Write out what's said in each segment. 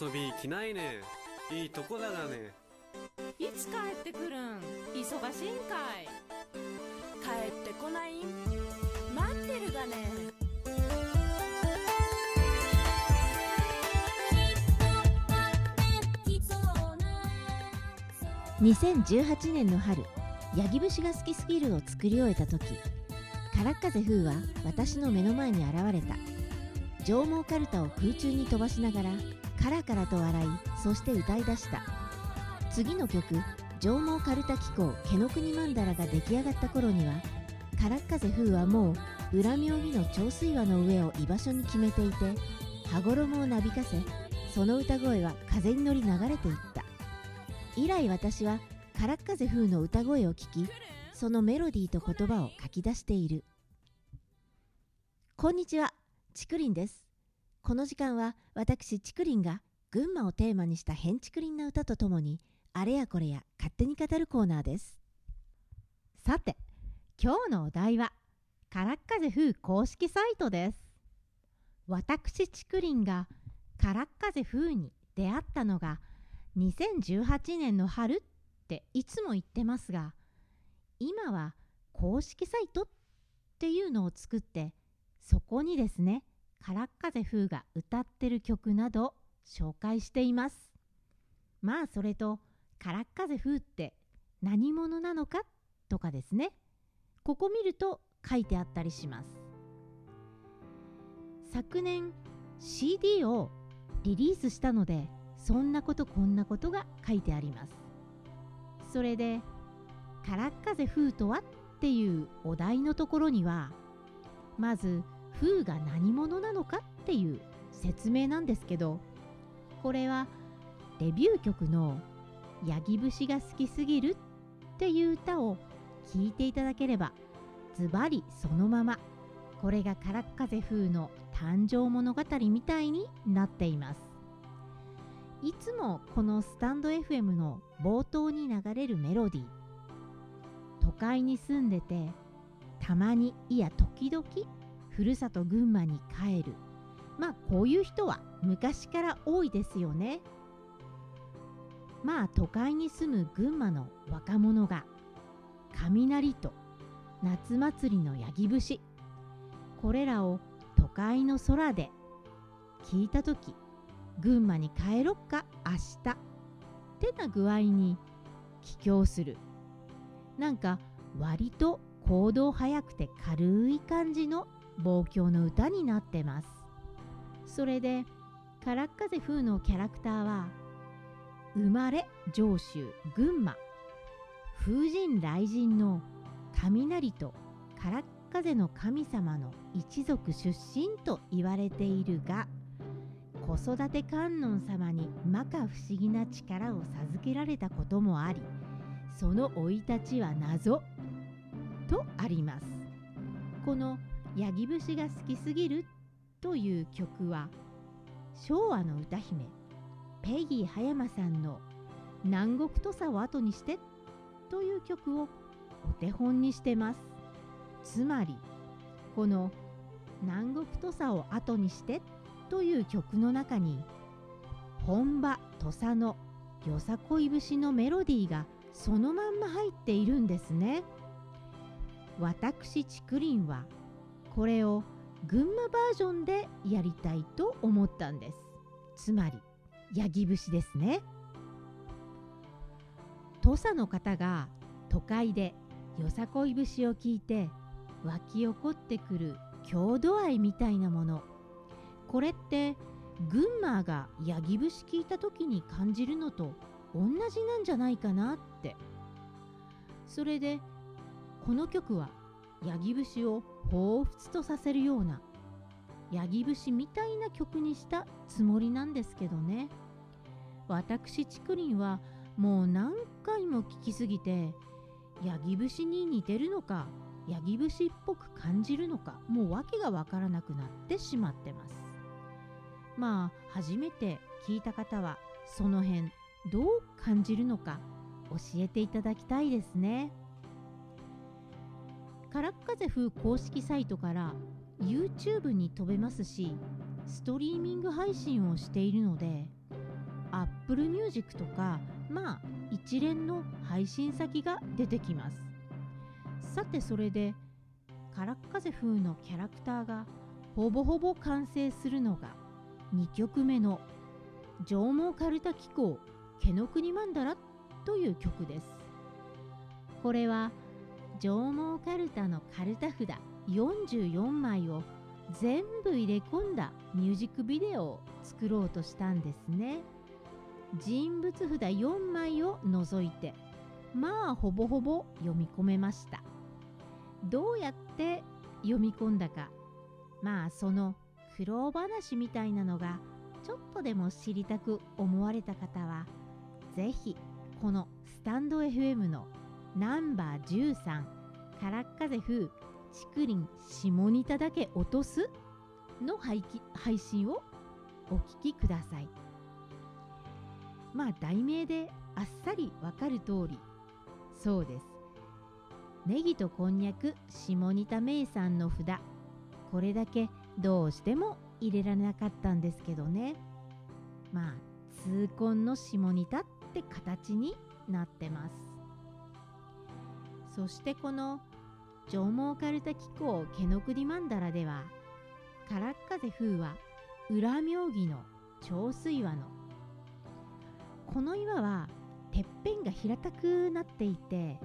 遊び行きないね。いいとこだがね。いつ帰ってくるん？忙しいんかい。帰ってこない？ん待ってるがね。2018年の春ヤギ節が好きすぎるを作り終えた時からっ風風は私の目の前に現れた。上毛かるたを空中に飛ばしながらカラカラと笑いそして歌い出した。次の曲「上毛かるた紀行毛の国曼荼羅」が出来上がった頃にはからっ風風はもう裏妙義の長水輪の上を居場所に決めていて羽衣をなびかせその歌声は風に乗り流れていった。以来私はからっ風風の歌声を聞きそのメロディーと言葉を書き出している。こんにちはちくりんです。この時間は私ちくりんが群馬をテーマにした変ちくりんな歌とともにあれやこれや勝手に語るコーナーです。さて今日のお題はからっ風風公式サイトです。私ちくりんがからっ風風に出会ったのが2018年の春っていつも言ってますが今は公式サイトっていうのを作ってそこにですねからっ風風が歌ってる曲など紹介しています。まあそれとからっ風風って何者なのかとかですね。ここ見ると書いてあったりします。昨年 CD をリリースしたのでそんなことこんなことが書いてあります。それで「からっ風風とは?」っていうお題のところにはまず風が何者なのかっていう説明なんですけどこれはデビュー曲の「ヤギ節が好きすぎる」っていう歌を聴いていただければズバリそのままこれがからっ風風の誕生物語みたいになっています。いつもこのスタンド FM の冒頭に流れるメロディー都会に住んでてたまにいや時々ふるさと群馬に帰る。まあこういう人は昔から多いですよね。まあ都会に住む群馬の若者が雷と夏祭りのヤギ節これらを都会の空で聞いた時群馬に帰ろっか明日。ってな具合に帰郷する。なんか割と行動早くて軽い感じの望郷の歌になってます。それでからっ風風のキャラクターは生まれ上州群馬風神雷神の雷とからっ風の神様の一族出身と言われているが子育て観音様に摩訶不思議な力を授けられたこともありその生い立ちは謎とあります。この「ヤギ節が好きすぎる」という曲は昭和の歌姫ペギー葉山さんの「南国土佐を後にして」という曲をお手本にしてます。つまりこの「南国土佐を後にして」という曲の中に本場土佐のよさこい節のメロディーがそのまんま入っているんですね。私竹林はこれを群馬バージョンでやりたいと思ったんです。つまりヤギ節ですね。土佐の方が都会でよさこい節を聞いて湧き起こってくる郷土愛みたいなもの。これって群馬がヤギ節聞いた時に感じるのと同じなんじゃないかなって。それでこの曲はヤギ節を彷彿とさせるようなヤギ節みたいな曲にしたつもりなんですけどね。私竹林はもう何回も聴きすぎてヤギ節に似てるのかヤギ節っぽく感じるのかもう訳がわからなくなってしまってます。まあ初めて聞いた方はその辺どう感じるのか教えていただきたいですね。からっ風風公式サイトから YouTube に飛べますしストリーミング配信をしているので Apple Music とかまあ一連の配信先が出てきます。さてそれでからっ風風のキャラクターがほぼほぼ完成するのが2曲目の「上毛かるた紀行毛の国曼荼羅」という曲です。これは上毛かるたのかるた札44枚を全部入れ込んだミュージックビデオを作ろうとしたんですね。人物札4枚を除いてまあほぼほぼ読み込めました。どうやって読み込んだか。まあその苦労話みたいなのがちょっとでも知りたく思われた方はぜひこのスタンド FM のナンバー13からっ風風竹林下仁田だけ落とす？の配配信を？お聞きください。まあ題名であっさりわかる通り。そうです。ネギとこんにゃく下仁田名産の札。これだけどうしても入れられなかったんですけどね。まあ痛恨の下仁田って形になってます。そしてこの上毛かるた紀行毛の国曼荼羅ではからっ風風は裏妙義の長水岩のこの岩はてっぺんが平たくなっていて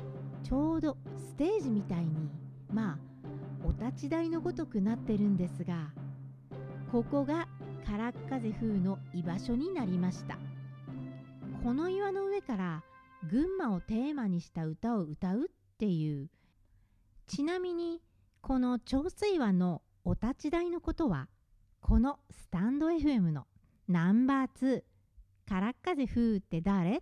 ちょうどステージみたいにまあお立ち台のごとくなってるんですがここがからっ風風の居場所になりました。この岩の上から群馬をテーマにした歌を歌うっていうちなみにこの長水湾のお立ち台のことはこのスタンド FM のナンバー2からっ風風って誰っ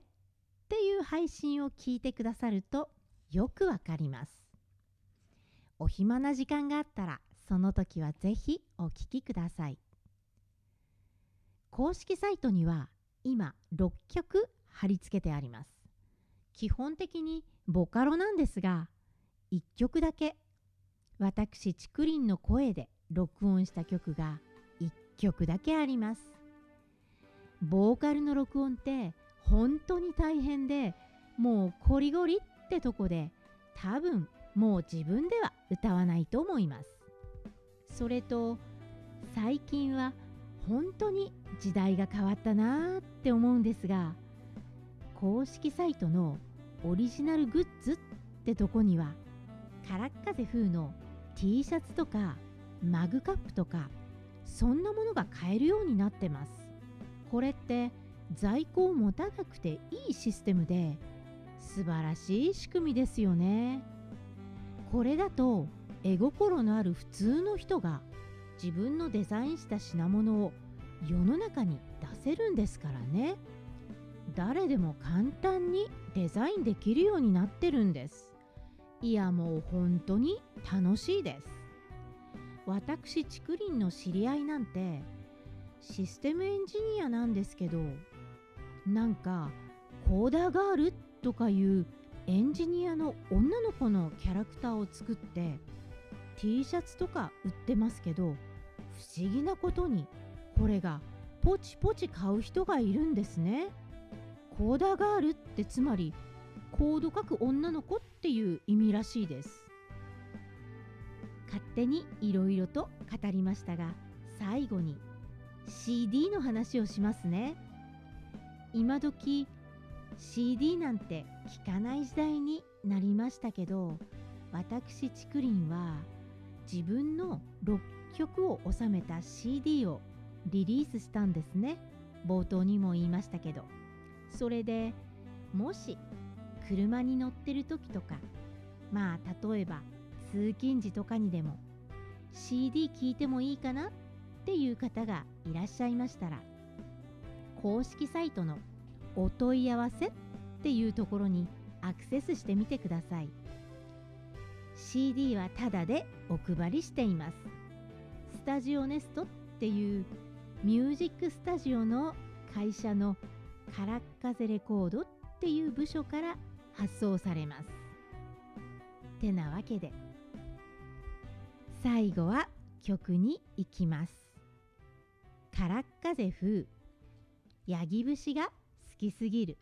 ていう配信を聞いてくださるとよくわかります。お暇な時間があったらその時はぜひお聞きください。公式サイトには今6曲貼り付けてあります。基本的にボカロなんですが1曲だけ。私竹林の声で録音した曲が1曲だけあります。ボーカルの録音って本当に大変でもうコリゴリってとこで多分もう自分では歌わないと思います。それと最近は本当に時代が変わったなーって思うんですが公式サイトのオリジナルグッズってとこにはからっ風風の T シャツとかマグカップとかそんなものが買えるようになってます。これって在庫を持たなくていいシステムで素晴らしい仕組みですよね。これだと絵心のある普通の人が自分のデザインした品物を世の中に出せるんですからね。誰でも簡単にデザインできるようになってるんです。いやもう本当に楽しいです。私竹林の知り合いなんてシステムエンジニアなんですけどなんかコーダーガールとかいうエンジニアの女の子のキャラクターを作って T シャツとか売ってますけど不思議なことにこれがポチポチ買う人がいるんですね。コーダガールってつまりコード書く女の子っていう意味らしいです。勝手にいろいろと語りましたが最後に CD の話をしますね。今時 CD なんて聞かない時代になりましたけど私竹林は自分の6曲を収めた CD をリリースしたんですね。冒頭にも言いましたけど。それでもし車に乗ってる時とかまあ例えば通勤時とかにでも CD 聞いてもいいかなっていう方がいらっしゃいましたら公式サイトのお問い合わせっていうところにアクセスしてみてください。CD はタダでお配りしています。スタジオネストっていうミュージックスタジオの会社のカラッカゼレコードっていう部署から発送されます。てなわけで最後は曲に行きます。カラッカゼ風ヤギ節が好きすぎる。